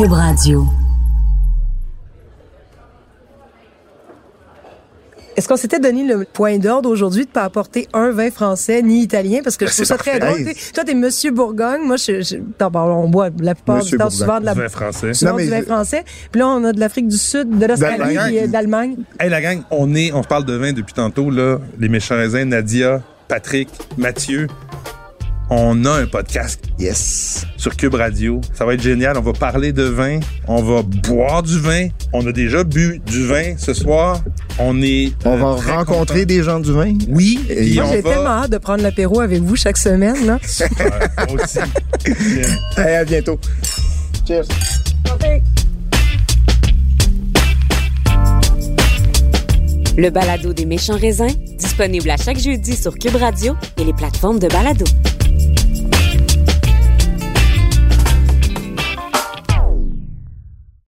Cube Radio. Est-ce qu'on s'était donné le point d'ordre aujourd'hui de ne pas apporter un vin français ni italien? Parce que je Ben, trouve c'est ça très drôle. Toi, t'es Monsieur Bourgogne. Moi, je, je- on boit la plupart Monsieur du temps Bourgogne. souvent de la Vin français. souvent Non, mais- du vin français. Puis là, on a de l'Afrique du Sud, de l'Australie D'Allemagne. puis euh, d'Allemagne. Hey, la gang, on est, on parle de vin depuis tantôt, là. Les méchants raisins, Nadia, Patrick, Mathieu. On a un podcast Yes. sur Cube Radio. Ça va être génial. On va parler de vin. On va boire du vin. On a déjà bu du vin ce soir. On est. On euh, va très rencontrer des gens du vin. Oui. Et Moi, j'ai va. tellement hâte de prendre l'apéro avec vous chaque semaine. Là. Moi aussi. Hey, à bientôt. Cheers. Le balado des méchants raisins, disponible à chaque jeudi sur Cube Radio et les plateformes de balado.